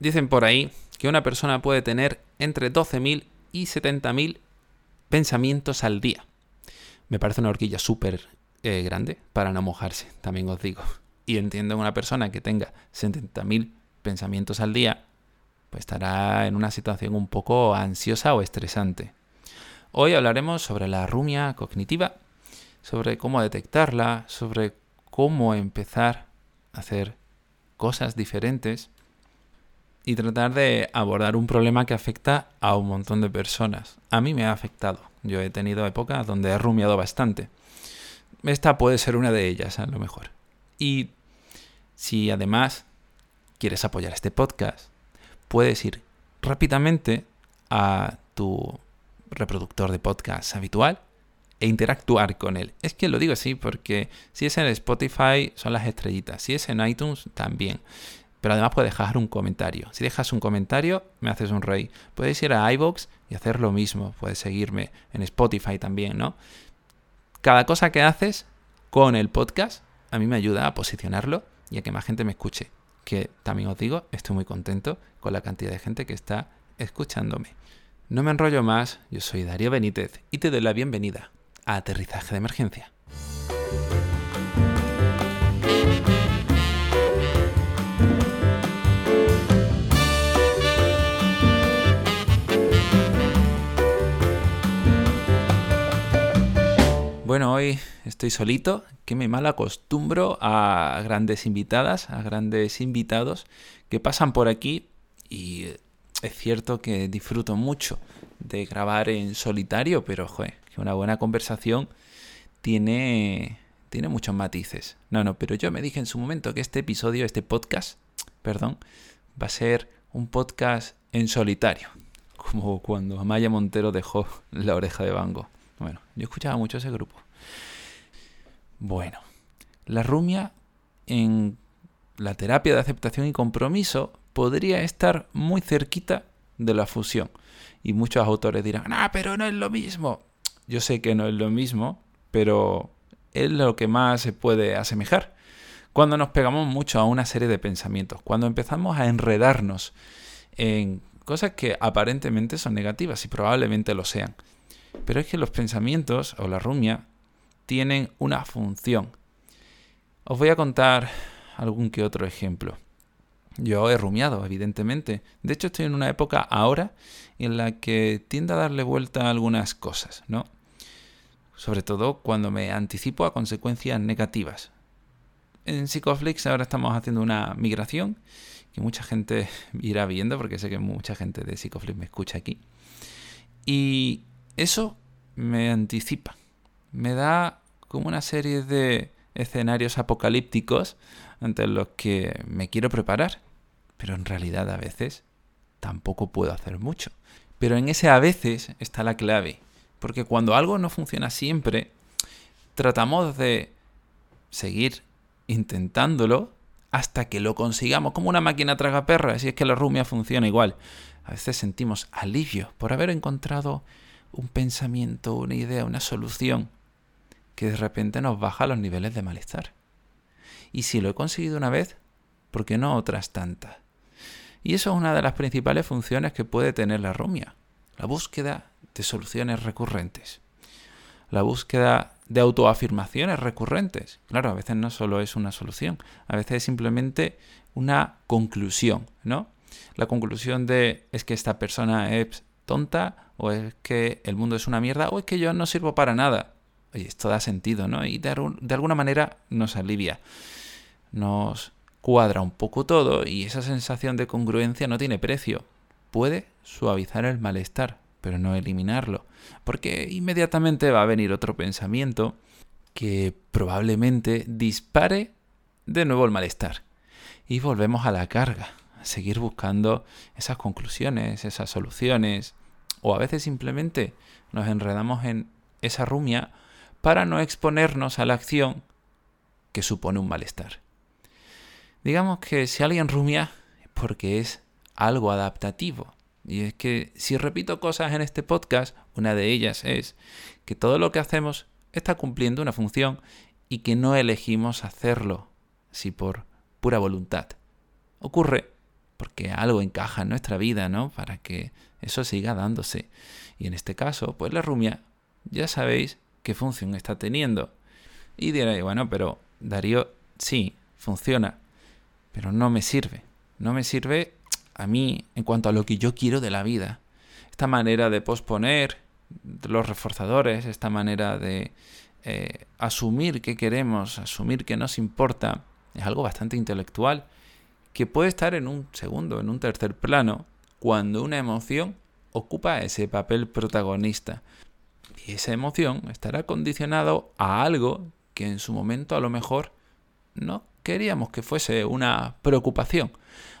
Dicen por ahí que una persona puede tener entre 12.000 y 70.000 pensamientos al día. Me parece una horquilla súper eh, grande para no mojarse, también os digo. Y entiendo que una persona que tenga 70.000 pensamientos al día, pues estará en una situación un poco ansiosa o estresante. Hoy hablaremos sobre la rumia cognitiva, sobre cómo detectarla, sobre cómo empezar a hacer cosas diferentes y tratar de abordar un problema que afecta a un montón de personas. A mí me ha afectado. Yo he tenido épocas donde he rumiado bastante. Esta puede ser una de ellas, a lo mejor. Y si además quieres apoyar este podcast, puedes ir rápidamente a tu reproductor de podcast habitual e interactuar con él. Es que lo digo así porque si es en Spotify son las estrellitas, si es en iTunes también. Pero además puedes dejar un comentario. Si dejas un comentario, me haces un rey. Puedes ir a iBox y hacer lo mismo. Puedes seguirme en Spotify también, ¿no? Cada cosa que haces con el podcast a mí me ayuda a posicionarlo y a que más gente me escuche. Que también os digo, estoy muy contento con la cantidad de gente que está escuchándome. No me enrollo más, yo soy Darío Benítez y te doy la bienvenida aterrizaje de emergencia. Bueno, hoy estoy solito, que me mal acostumbro a grandes invitadas, a grandes invitados que pasan por aquí y es cierto que disfruto mucho de grabar en solitario, pero joder, que una buena conversación tiene, tiene muchos matices. No, no, pero yo me dije en su momento que este episodio, este podcast, perdón, va a ser un podcast en solitario, como cuando Amaya Montero dejó la oreja de Bango. Bueno, yo escuchaba mucho ese grupo. Bueno, la rumia en la terapia de aceptación y compromiso podría estar muy cerquita de la fusión. Y muchos autores dirán, ah, pero no es lo mismo. Yo sé que no es lo mismo, pero es lo que más se puede asemejar. Cuando nos pegamos mucho a una serie de pensamientos, cuando empezamos a enredarnos en cosas que aparentemente son negativas y probablemente lo sean. Pero es que los pensamientos o la rumia tienen una función. Os voy a contar algún que otro ejemplo. Yo he rumiado, evidentemente. De hecho, estoy en una época ahora en la que tiende a darle vuelta a algunas cosas, ¿no? sobre todo cuando me anticipo a consecuencias negativas. En Psychoflix ahora estamos haciendo una migración que mucha gente irá viendo porque sé que mucha gente de Psychoflix me escucha aquí. Y eso me anticipa, me da como una serie de escenarios apocalípticos ante los que me quiero preparar, pero en realidad a veces tampoco puedo hacer mucho. Pero en ese a veces está la clave. Porque cuando algo no funciona siempre, tratamos de seguir intentándolo hasta que lo consigamos, como una máquina traga perra, si es que la rumia funciona igual. A veces sentimos alivio por haber encontrado un pensamiento, una idea, una solución que de repente nos baja los niveles de malestar. Y si lo he conseguido una vez, ¿por qué no otras tantas? Y eso es una de las principales funciones que puede tener la rumia, la búsqueda de soluciones recurrentes. La búsqueda de autoafirmaciones recurrentes. Claro, a veces no solo es una solución, a veces es simplemente una conclusión, ¿no? La conclusión de es que esta persona es tonta, o es que el mundo es una mierda, o es que yo no sirvo para nada. Oye, esto da sentido, ¿no? Y de, de alguna manera nos alivia. Nos cuadra un poco todo y esa sensación de congruencia no tiene precio. Puede suavizar el malestar, pero no eliminarlo, porque inmediatamente va a venir otro pensamiento que probablemente dispare de nuevo el malestar. Y volvemos a la carga, a seguir buscando esas conclusiones, esas soluciones, o a veces simplemente nos enredamos en esa rumia para no exponernos a la acción que supone un malestar. Digamos que si alguien rumia es porque es algo adaptativo, y es que si repito cosas en este podcast, una de ellas es que todo lo que hacemos está cumpliendo una función y que no elegimos hacerlo, si por pura voluntad. Ocurre porque algo encaja en nuestra vida, ¿no? Para que eso siga dándose. Y en este caso, pues la rumia, ya sabéis qué función está teniendo. Y diréis, bueno, pero Darío, sí, funciona, pero no me sirve. No me sirve a mí en cuanto a lo que yo quiero de la vida. Esta manera de posponer los reforzadores, esta manera de eh, asumir que queremos, asumir que nos importa, es algo bastante intelectual que puede estar en un segundo, en un tercer plano, cuando una emoción ocupa ese papel protagonista. Y esa emoción estará condicionado a algo que en su momento a lo mejor no queríamos que fuese una preocupación.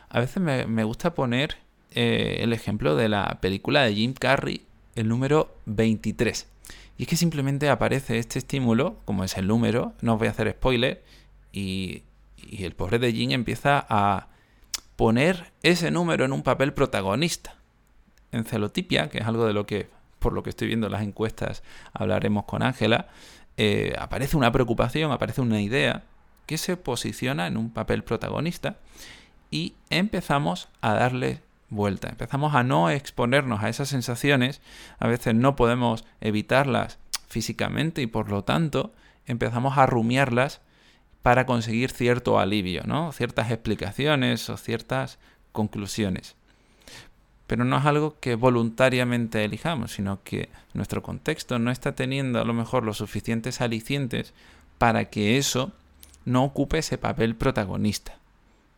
A veces me, gusta poner eh, el ejemplo de la película de Jim Carrey, el número 23. Y es que simplemente aparece este estímulo, como es el número, no os voy a hacer spoiler, y y el pobre de Jin empieza a poner ese número en un papel protagonista. En celotipia, que es algo de lo que, por lo que estoy viendo en las encuestas, hablaremos con Ángela, eh, aparece una preocupación, aparece una idea que se posiciona en un papel protagonista y empezamos a darle vuelta. Empezamos a no exponernos a esas sensaciones, a veces no podemos evitarlas físicamente y por lo tanto empezamos a rumiarlas para conseguir cierto alivio, ¿no? Ciertas explicaciones o ciertas conclusiones. Pero no es algo que voluntariamente elijamos, sino que nuestro contexto no está teniendo a lo mejor los suficientes alicientes para que eso no ocupe ese papel protagonista.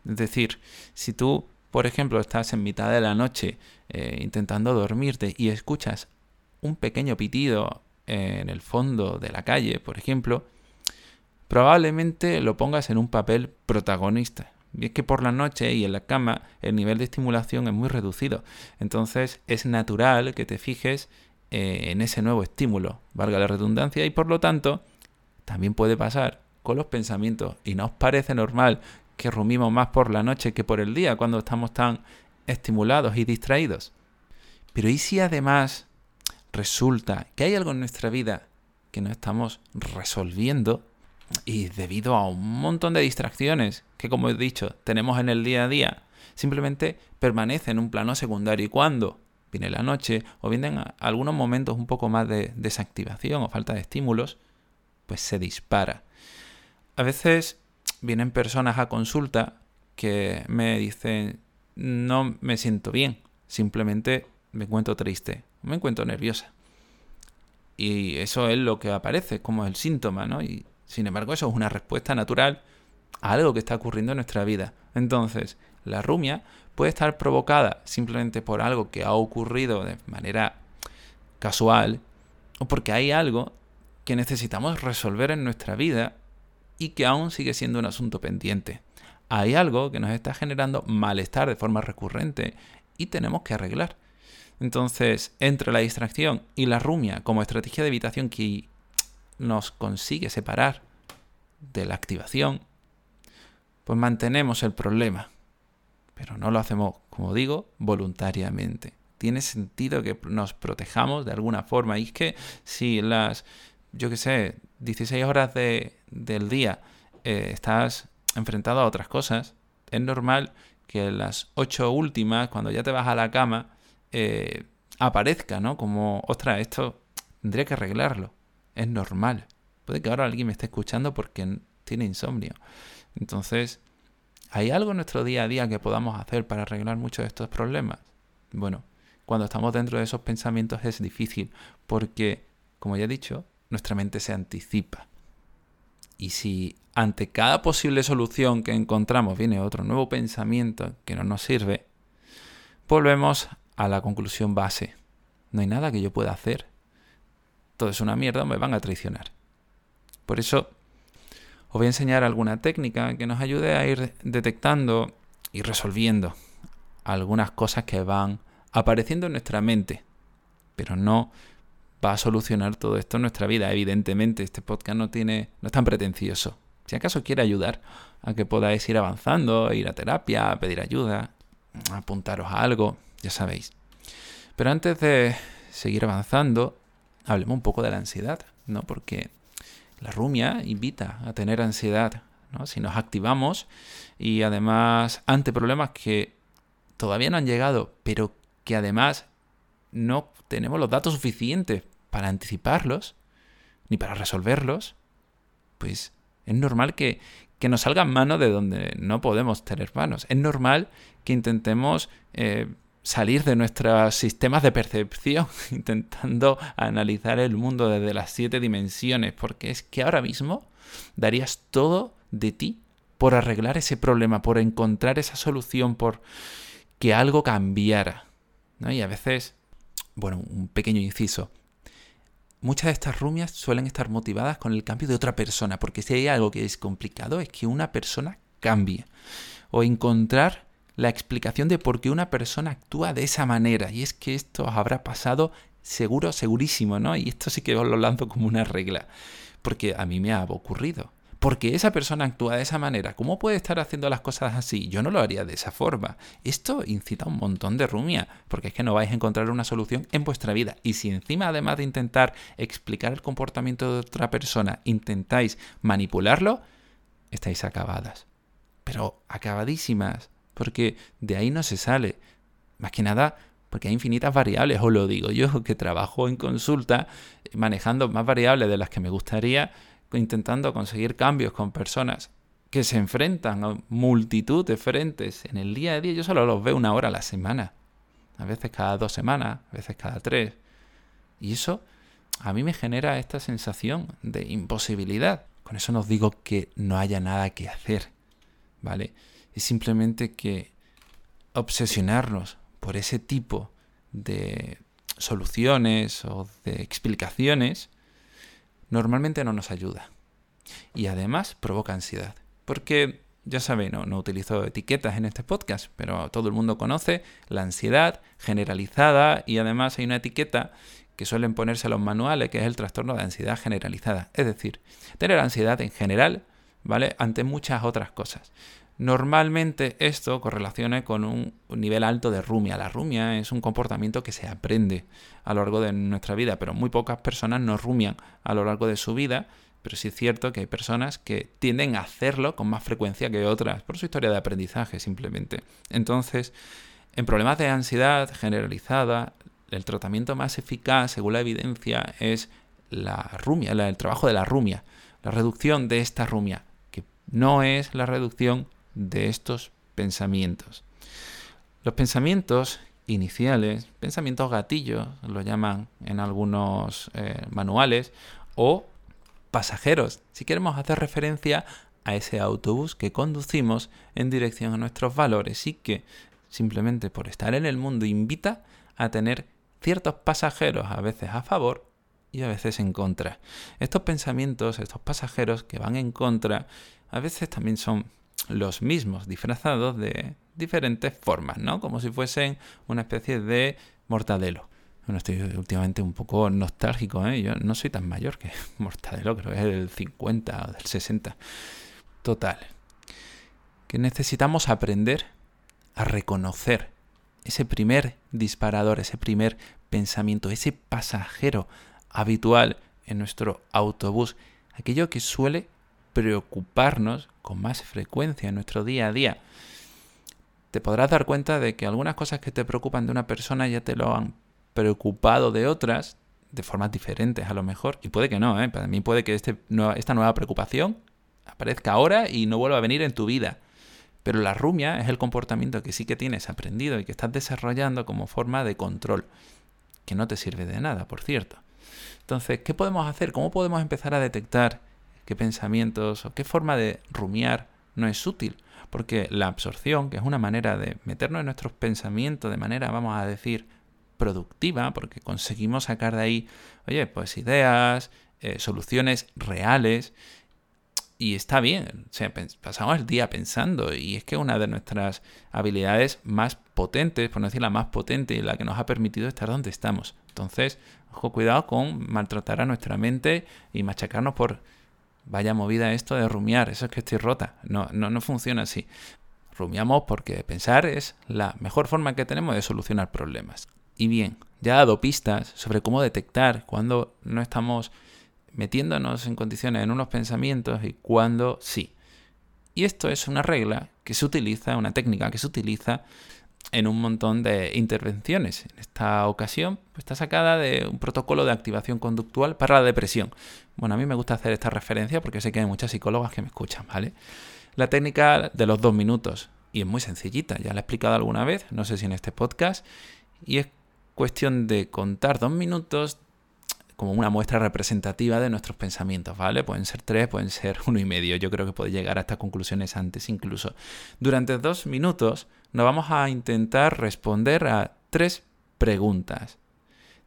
Es decir, si tú, por ejemplo, estás en mitad de la noche eh, intentando dormirte y escuchas un pequeño pitido en el fondo de la calle, por ejemplo, probablemente lo pongas en un papel protagonista. Y es que por la noche y en la cama el nivel de estimulación es muy reducido. Entonces es natural que te fijes eh, en ese nuevo estímulo, valga la redundancia, y por lo tanto también puede pasar con los pensamientos. Y no os parece normal que rumimos más por la noche que por el día cuando estamos tan estimulados y distraídos. Pero ¿y si además resulta que hay algo en nuestra vida que no estamos resolviendo? Y debido a un montón de distracciones que, como he dicho, tenemos en el día a día, simplemente permanece en un plano secundario. Y cuando viene la noche o vienen algunos momentos un poco más de desactivación o falta de estímulos, pues se dispara. A veces vienen personas a consulta que me dicen, no me siento bien, simplemente me encuentro triste, me encuentro nerviosa. Y eso es lo que aparece como el síntoma, ¿no? Sin embargo, eso es una respuesta natural a algo que está ocurriendo en nuestra vida. Entonces, la rumia puede estar provocada simplemente por algo que ha ocurrido de manera casual o porque hay algo que necesitamos resolver en nuestra vida y que aún sigue siendo un asunto pendiente. Hay algo que nos está generando malestar de forma recurrente y tenemos que arreglar. Entonces, entre la distracción y la rumia como estrategia de evitación que nos consigue separar de la activación, pues mantenemos el problema. Pero no lo hacemos, como digo, voluntariamente. Tiene sentido que nos protejamos de alguna forma. Y es que si las, yo qué sé, 16 horas de, del día eh, estás enfrentado a otras cosas, es normal que las 8 últimas, cuando ya te vas a la cama, eh, aparezca, ¿no? Como, ostras, esto tendría que arreglarlo. Es normal. Puede que ahora alguien me esté escuchando porque tiene insomnio. Entonces, ¿hay algo en nuestro día a día que podamos hacer para arreglar muchos de estos problemas? Bueno, cuando estamos dentro de esos pensamientos es difícil porque, como ya he dicho, nuestra mente se anticipa. Y si ante cada posible solución que encontramos viene otro nuevo pensamiento que no nos sirve, volvemos a la conclusión base. No hay nada que yo pueda hacer es una mierda, me van a traicionar. Por eso os voy a enseñar alguna técnica que nos ayude a ir detectando y resolviendo algunas cosas que van apareciendo en nuestra mente, pero no va a solucionar todo esto en nuestra vida. Evidentemente, este podcast no tiene, no es tan pretencioso. Si acaso quiere ayudar a que podáis ir avanzando, ir a terapia, a pedir ayuda, apuntaros a algo, ya sabéis. Pero antes de seguir avanzando, hablemos un poco de la ansiedad, ¿no? Porque la rumia invita a tener ansiedad, ¿no? Si nos activamos y además ante problemas que todavía no han llegado, pero que además no tenemos los datos suficientes para anticiparlos, ni para resolverlos, pues es normal que, que nos salgan manos de donde no podemos tener manos. Es normal que intentemos eh, salir de nuestros sistemas de percepción, intentando analizar el mundo desde las siete dimensiones, porque es que ahora mismo darías todo de ti por arreglar ese problema, por encontrar esa solución, por que algo cambiara. Y a veces, bueno, un pequeño inciso. Muchas de estas rumias suelen estar motivadas con el cambio de otra persona, porque si hay algo que es complicado es que una persona cambie. O encontrar la explicación de por qué una persona actúa de esa manera. Y es que esto habrá pasado seguro, segurísimo, ¿no? Y esto sí que os lo lanzo como una regla, porque a mí me ha ocurrido. Porque esa persona actúa de esa manera. ¿Cómo puede estar haciendo las cosas así? Yo no lo haría de esa forma. Esto incita un montón de rumia, porque es que no vais a encontrar una solución en vuestra vida. Y si encima, además de intentar explicar el comportamiento de otra persona, intentáis manipularlo, estáis acabadas. Pero acabadísimas porque de ahí no se sale. Más que nada porque hay infinitas variables, os lo digo yo, que trabajo en consulta manejando más variables de las que me gustaría, intentando conseguir cambios con personas que se enfrentan a multitud de frentes en el día a día. Yo solo los veo una hora a la semana, a veces cada dos semanas, a veces cada tres. Y eso a mí me genera esta sensación de imposibilidad. Con eso no digo que no haya nada que hacer, ¿vale? Es simplemente que obsesionarnos por ese tipo de soluciones o de explicaciones normalmente no nos ayuda. Y además provoca ansiedad. Porque, ya sabéis, no, no utilizo etiquetas en este podcast, pero todo el mundo conoce la ansiedad generalizada y además hay una etiqueta que suelen ponerse a los manuales, que es el trastorno de ansiedad generalizada. Es decir, tener ansiedad en general, ¿vale? Ante muchas otras cosas. Normalmente esto correlaciona con un nivel alto de rumia. La rumia es un comportamiento que se aprende a lo largo de nuestra vida, pero muy pocas personas no rumian a lo largo de su vida. Pero sí es cierto que hay personas que tienden a hacerlo con más frecuencia que otras, por su historia de aprendizaje simplemente. Entonces, en problemas de ansiedad generalizada, el tratamiento más eficaz, según la evidencia, es la rumia, el trabajo de la rumia, la reducción de esta rumia, que no es la reducción de estos pensamientos. Los pensamientos iniciales, pensamientos gatillos, lo llaman en algunos eh, manuales, o pasajeros, si queremos hacer referencia a ese autobús que conducimos en dirección a nuestros valores y que simplemente por estar en el mundo invita a tener ciertos pasajeros, a veces a favor y a veces en contra. Estos pensamientos, estos pasajeros que van en contra, a veces también son los mismos, disfrazados de diferentes formas, ¿no? Como si fuesen una especie de mortadelo. Bueno, estoy últimamente un poco nostálgico, ¿eh? Yo no soy tan mayor que Mortadelo, creo que es del 50 o del 60. Total. Que necesitamos aprender a reconocer ese primer disparador, ese primer pensamiento, ese pasajero habitual en nuestro autobús, aquello que suele preocuparnos con más frecuencia en nuestro día a día. Te podrás dar cuenta de que algunas cosas que te preocupan de una persona ya te lo han preocupado de otras, de formas diferentes a lo mejor, y puede que no, ¿eh? para mí puede que este, esta nueva preocupación aparezca ahora y no vuelva a venir en tu vida. Pero la rumia es el comportamiento que sí que tienes aprendido y que estás desarrollando como forma de control, que no te sirve de nada, por cierto. Entonces, ¿qué podemos hacer? ¿Cómo podemos empezar a detectar qué pensamientos o qué forma de rumiar no es útil. Porque la absorción, que es una manera de meternos en nuestros pensamientos de manera, vamos a decir, productiva, porque conseguimos sacar de ahí, oye, pues ideas, eh, soluciones reales, y está bien, o sea, pasamos el día pensando, y es que una de nuestras habilidades más potentes, por no decir la más potente, y la que nos ha permitido estar donde estamos. Entonces, ojo, cuidado con maltratar a nuestra mente y machacarnos por vaya movida esto de rumiar, eso es que estoy rota. No, no, no funciona así. Rumiamos porque pensar es la mejor forma que tenemos de solucionar problemas. Y bien, ya he dado pistas sobre cómo detectar cuando no estamos metiéndonos en condiciones en unos pensamientos y cuando sí. Y esto es una regla que se utiliza, una técnica que se utiliza en un montón de intervenciones. En esta ocasión pues, está sacada de un protocolo de activación conductual para la depresión. Bueno, a mí me gusta hacer esta referencia porque sé que hay muchas psicólogas que me escuchan, ¿vale? La técnica de los dos minutos. Y es muy sencillita, ya la he explicado alguna vez, no sé si en este podcast. Y es cuestión de contar dos minutos como una muestra representativa de nuestros pensamientos, ¿vale? Pueden ser tres, pueden ser uno y medio. Yo creo que puede llegar a estas conclusiones antes incluso. Durante dos minutos nos vamos a intentar responder a tres preguntas.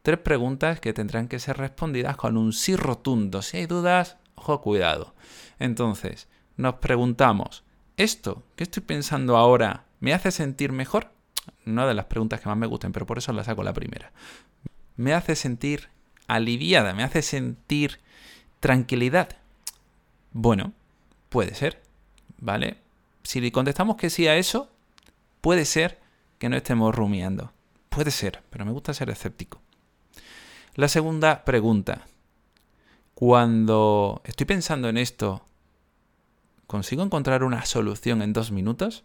Tres preguntas que tendrán que ser respondidas con un sí rotundo. Si hay dudas, ojo, cuidado. Entonces, nos preguntamos, ¿esto que estoy pensando ahora me hace sentir mejor? Una de las preguntas que más me gustan, pero por eso la saco la primera. ¿Me hace sentir aliviada? ¿Me hace sentir tranquilidad? Bueno, puede ser, ¿vale? Si le contestamos que sí a eso, puede ser que no estemos rumiando. Puede ser, pero me gusta ser escéptico. La segunda pregunta. Cuando estoy pensando en esto, ¿consigo encontrar una solución en dos minutos?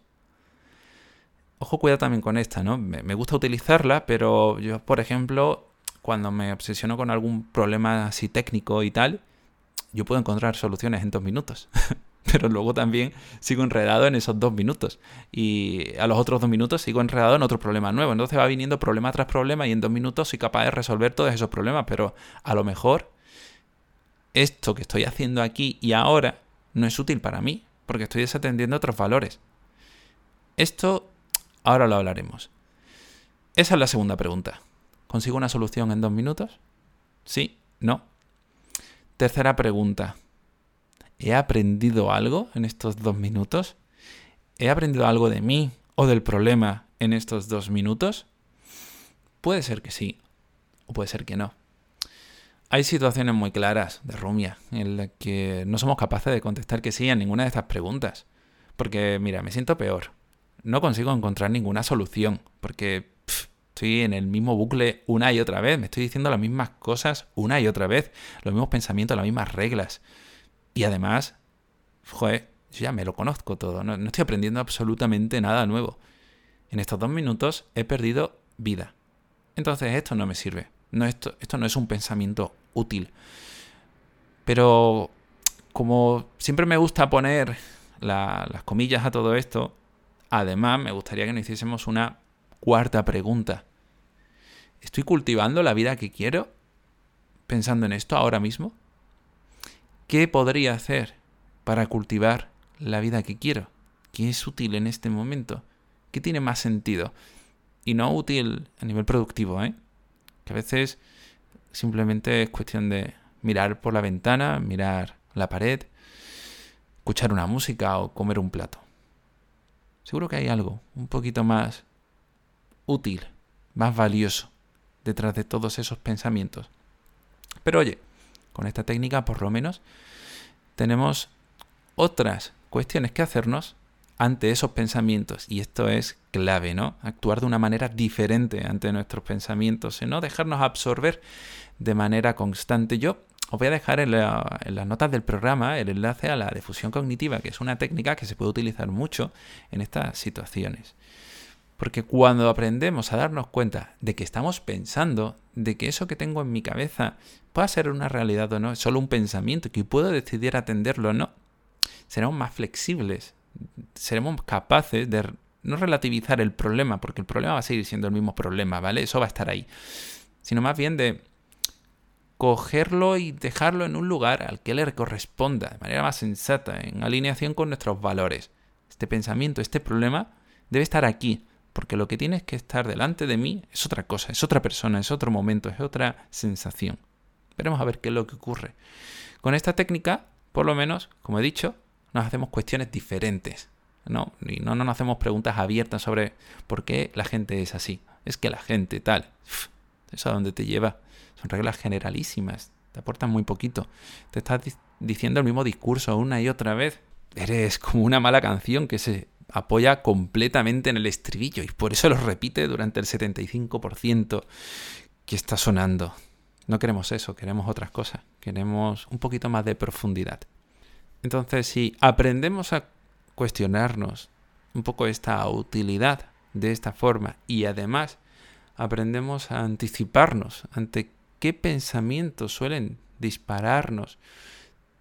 Ojo, cuidado también con esta, ¿no? Me, gusta utilizarla, pero yo, por ejemplo, cuando me obsesiono con algún problema así técnico y tal, yo puedo encontrar soluciones en dos minutos. pero luego también sigo enredado en esos dos minutos. Y a los otros dos minutos sigo enredado en otro problema nuevo. Entonces va viniendo problema tras problema y en dos minutos soy capaz de resolver todos esos problemas. Pero a lo mejor esto que estoy haciendo aquí y ahora no es útil para mí, porque estoy desatendiendo otros valores. Esto ahora lo hablaremos. Esa es la segunda pregunta. ¿Consigo una solución en dos minutos? Sí, no. Tercera pregunta. ¿He aprendido algo en estos dos minutos? ¿He aprendido algo de mí o del problema en estos dos minutos? Puede ser que sí, o puede ser que no. Hay situaciones muy claras de Rumia en las que no somos capaces de contestar que sí a ninguna de estas preguntas. Porque, mira, me siento peor. No consigo encontrar ninguna solución. Porque estoy en el mismo bucle una y otra vez. Me estoy diciendo las mismas cosas una y otra vez. Los mismos pensamientos, las mismas reglas. Y además, joder, yo ya me lo conozco todo. No, estoy aprendiendo absolutamente nada nuevo. En estos dos minutos he perdido vida. Entonces esto no me sirve. No, esto, esto no es un pensamiento útil. Pero como siempre me gusta poner las comillas a todo esto, además me gustaría que nos hiciésemos una cuarta pregunta. ¿Estoy cultivando la vida que quiero pensando en esto ahora mismo? ¿Qué podría hacer para cultivar la vida que quiero? ¿Qué es útil en este momento? ¿Qué tiene más sentido? Y no útil a nivel productivo, ¿eh? Que a veces simplemente es cuestión de mirar por la ventana, mirar la pared, escuchar una música o comer un plato. Seguro que hay algo un poquito más útil, más valioso detrás de todos esos pensamientos. Pero oye, con esta técnica por lo menos tenemos otras cuestiones que hacernos ante esos pensamientos. Y esto es clave, ¿no? Actuar de una manera diferente ante nuestros pensamientos y no dejarnos absorber de manera constante. Yo os voy a dejar en, en, las notas del programa el enlace a la difusión cognitiva, que es una técnica que se puede utilizar mucho en estas situaciones. Porque cuando aprendemos a darnos cuenta de que estamos pensando, de que eso que tengo en mi cabeza puede ser una realidad o no, es solo un pensamiento, que puedo decidir atenderlo o no, seremos más flexibles, seremos capaces de no relativizar el problema, porque el problema va a seguir siendo el mismo problema, ¿vale? Eso va a estar ahí. Sino más bien de cogerlo y dejarlo en un lugar al que le corresponda, de manera más sensata, en alineación con nuestros valores. Este pensamiento, este problema, debe estar aquí, porque lo que tiene que estar delante de mí es otra cosa, es otra persona, es otro momento, es otra sensación. Veremos a ver qué es lo que ocurre. Con esta técnica, por lo menos, como he dicho, nos hacemos cuestiones diferentes. ¿no? Y no, nos hacemos preguntas abiertas sobre por qué la gente es así. Es que la gente tal. ¿Eso a dónde te lleva? Son reglas generalísimas. Te aportan muy poquito. Te estás diciendo el mismo discurso una y otra vez. Eres como una mala canción que se apoya completamente en el estribillo y por eso lo repite durante el 75% que está sonando. No queremos eso, queremos otras cosas. Queremos un poquito más de profundidad. Entonces, si aprendemos a cuestionarnos un poco esta utilidad de esta forma y además aprendemos a anticiparnos ante qué pensamientos suelen dispararnos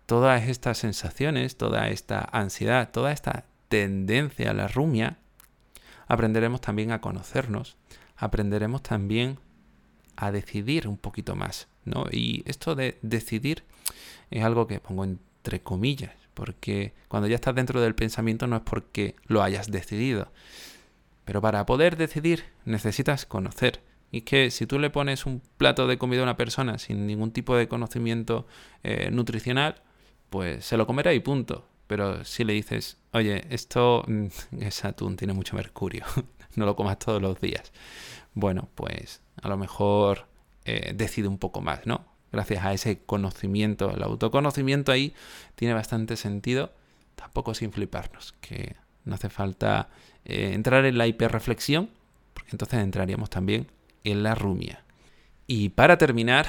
todas estas sensaciones, toda esta ansiedad, toda esta tendencia a la rumia, aprenderemos también a conocernos, aprenderemos también a decidir un poquito más, ¿no? Y esto de decidir es algo que pongo entre comillas, porque cuando ya estás dentro del pensamiento no es porque lo hayas decidido. Pero para poder decidir necesitas conocer. Y es que si tú le pones un plato de comida a una persona sin ningún tipo de conocimiento eh, nutricional, pues se lo comerá y punto. Pero si le dices, oye, esto, mm, es atún, tiene mucho mercurio, no lo comas todos los días. Bueno, pues a lo mejor eh, decide un poco más, ¿no? Gracias a ese conocimiento, el autoconocimiento ahí tiene bastante sentido, tampoco sin fliparnos, que no hace falta eh, entrar en la hiperreflexión, porque entonces entraríamos también en la rumia. Y para terminar,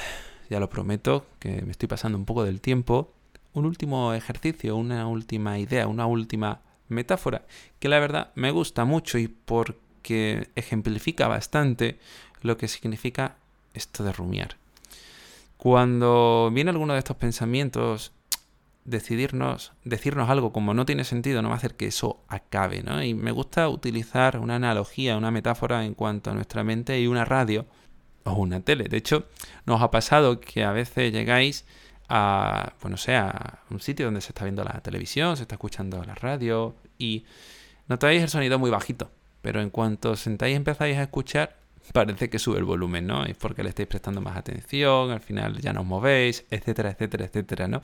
ya lo prometo, que me estoy pasando un poco del tiempo, un último ejercicio, una última idea, una última metáfora, que la verdad me gusta mucho y porque ejemplifica bastante lo que significa esto de rumiar. Cuando viene alguno de estos pensamientos, decidirnos, decirnos algo como no tiene sentido, no va a hacer que eso acabe, ¿no? Y me gusta utilizar una analogía, una metáfora en cuanto a nuestra mente y una radio o una tele. De hecho, nos ha pasado que a veces llegáis a, bueno, sea, un sitio donde se está viendo la televisión, se está escuchando la radio y notáis el sonido muy bajito. Pero en cuanto sentáis y empezáis a escuchar, parece que sube el volumen, ¿no? Es porque le estáis prestando más atención, al final ya no os movéis, etcétera, etcétera, etcétera, ¿no?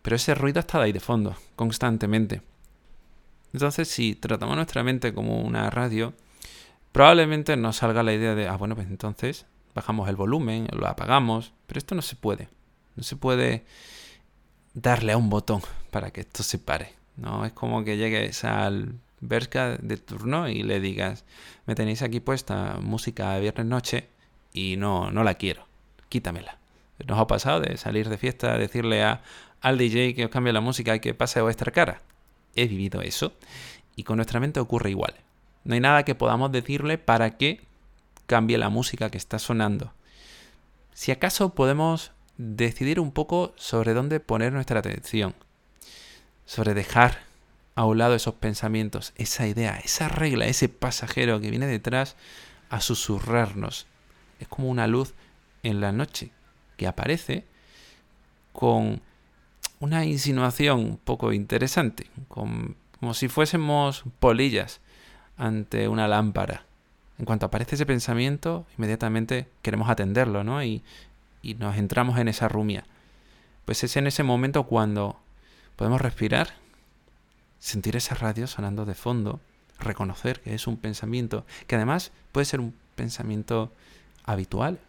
Pero ese ruido está ahí de fondo, constantemente. Entonces, si tratamos nuestra mente como una radio, probablemente nos salga la idea de, ah, bueno, pues entonces bajamos el volumen, lo apagamos, pero esto no se puede. No se puede darle a un botón para que esto se pare. No es como que llegues al Berska de turno y le digas, me tenéis aquí puesta música de viernes noche y no, no la quiero, quítamela. Nos ha pasado de salir de fiesta, decirle a, al DJ que os cambie la música y que pase a vuestra cara. He vivido eso y con nuestra mente ocurre igual. No hay nada que podamos decirle para que cambie la música que está sonando. Si acaso podemos decidir un poco sobre dónde poner nuestra atención, sobre dejar a un lado esos pensamientos, esa idea, esa regla, ese pasajero que viene detrás a susurrarnos. Es como una luz en la noche que aparece con una insinuación un poco interesante, como si fuésemos polillas ante una lámpara. En cuanto aparece ese pensamiento, inmediatamente queremos atenderlo, ¿no? Y y nos entramos en esa rumia. Pues es en ese momento cuando podemos respirar, sentir esa radio sonando de fondo, reconocer que es un pensamiento, que además puede ser un pensamiento habitual,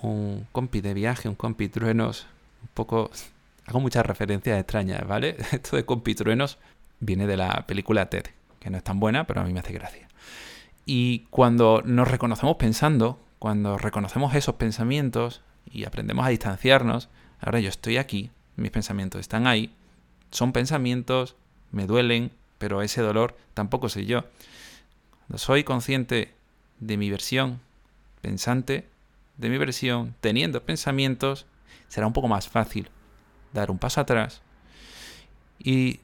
un compi de viaje, un compi truenos, un poco... Hago muchas referencias extrañas, ¿vale? Esto de compi truenos viene de la película Ted, que no es tan buena, pero a mí me hace gracia. Y cuando nos reconocemos pensando, cuando reconocemos esos pensamientos, y aprendemos a distanciarnos, ahora yo estoy aquí, mis pensamientos están ahí, son pensamientos, me duelen, pero ese dolor tampoco soy yo. Cuando soy consciente de mi versión pensante, de mi versión teniendo pensamientos, será un poco más fácil dar un paso atrás y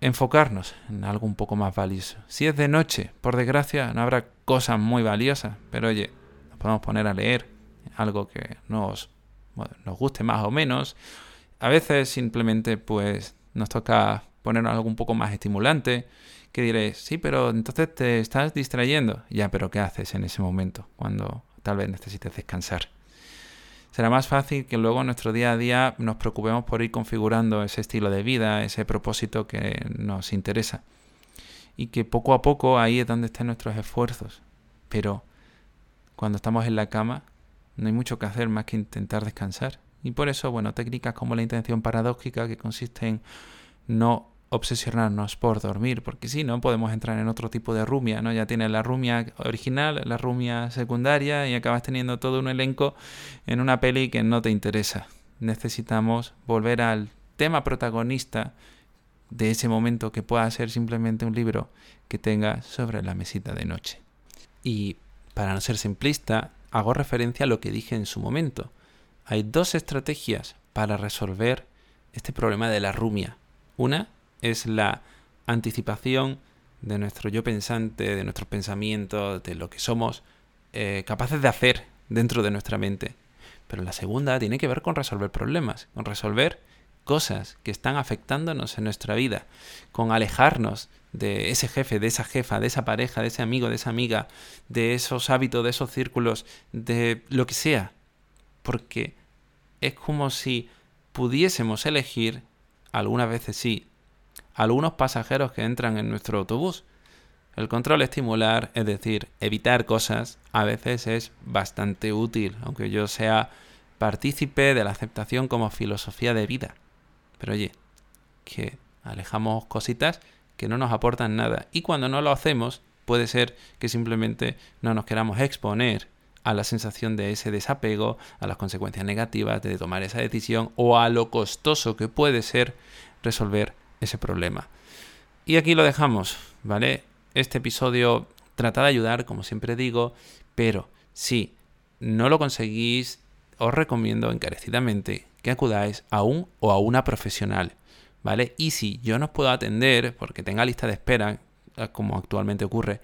enfocarnos en algo un poco más valioso. Si es de noche, por desgracia, no habrá cosas muy valiosas, pero oye, nos podemos poner a leer, algo que nos, nos guste más o menos. A veces simplemente pues nos toca poner algo un poco más estimulante, que diréis, sí, pero entonces te estás distrayendo. Ya, pero ¿qué haces en ese momento cuando tal vez necesites descansar? Será más fácil que luego en nuestro día a día nos preocupemos por ir configurando ese estilo de vida, ese propósito que nos interesa. Y que poco a poco ahí es donde están nuestros esfuerzos. Pero cuando estamos en la cama, no hay mucho que hacer más que intentar descansar. Y por eso, bueno, técnicas como la intención paradójica, que consiste en no obsesionarnos por dormir, porque si no podemos entrar en otro tipo de rumia, ¿no? Ya tienes la rumia original, la rumia secundaria y acabas teniendo todo un elenco en una peli que no te interesa. Necesitamos volver al tema protagonista de ese momento que pueda ser simplemente un libro que tengas sobre la mesita de noche. Y para no ser simplista, hago referencia a lo que dije en su momento. Hay dos estrategias para resolver este problema de la rumia. Una es la anticipación de nuestro yo pensante, de nuestros pensamientos, de lo que somos eh, capaces de hacer dentro de nuestra mente. Pero la segunda tiene que ver con resolver problemas, con resolver cosas que están afectándonos en nuestra vida, con alejarnos de ese jefe, de esa jefa, de esa pareja, de ese amigo, de esa amiga, de esos hábitos, de esos círculos, de lo que sea. Porque es como si pudiésemos elegir, algunas veces sí, algunos pasajeros que entran en nuestro autobús. El control estimular, es decir, evitar cosas, a veces es bastante útil, aunque yo sea partícipe de la aceptación como filosofía de vida. Pero oye, que alejamos cositas que no nos aportan nada. Y cuando no lo hacemos, puede ser que simplemente no nos queramos exponer a la sensación de ese desapego, a las consecuencias negativas de tomar esa decisión o a lo costoso que puede ser resolver ese problema. Y aquí lo dejamos, ¿vale? Este episodio trata de ayudar, como siempre digo, pero si no lo conseguís, os recomiendo encarecidamente que acudáis a un o a una profesional, ¿vale? Y si yo no os puedo atender porque tenga lista de espera, como actualmente ocurre,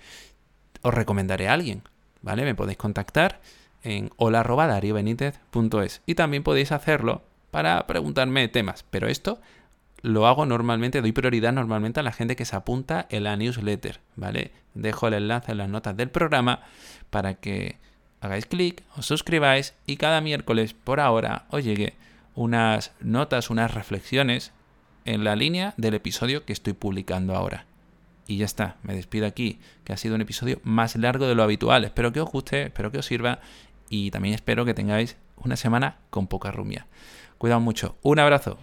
os recomendaré a alguien, ¿vale? Me podéis contactar en hola.dariobenitez.es y también podéis hacerlo para preguntarme temas, pero esto lo hago normalmente, doy prioridad normalmente a la gente que se apunta en la newsletter, ¿vale? Dejo el enlace en las notas del programa para que hagáis clic, os suscribáis y cada miércoles por ahora os llegue unas notas, unas reflexiones en la línea del episodio que estoy publicando ahora. Y ya está, me despido aquí, que ha sido un episodio más largo de lo habitual. Espero que os guste, espero que os sirva y también espero que tengáis una semana con poca rumia. Cuidado mucho, un abrazo.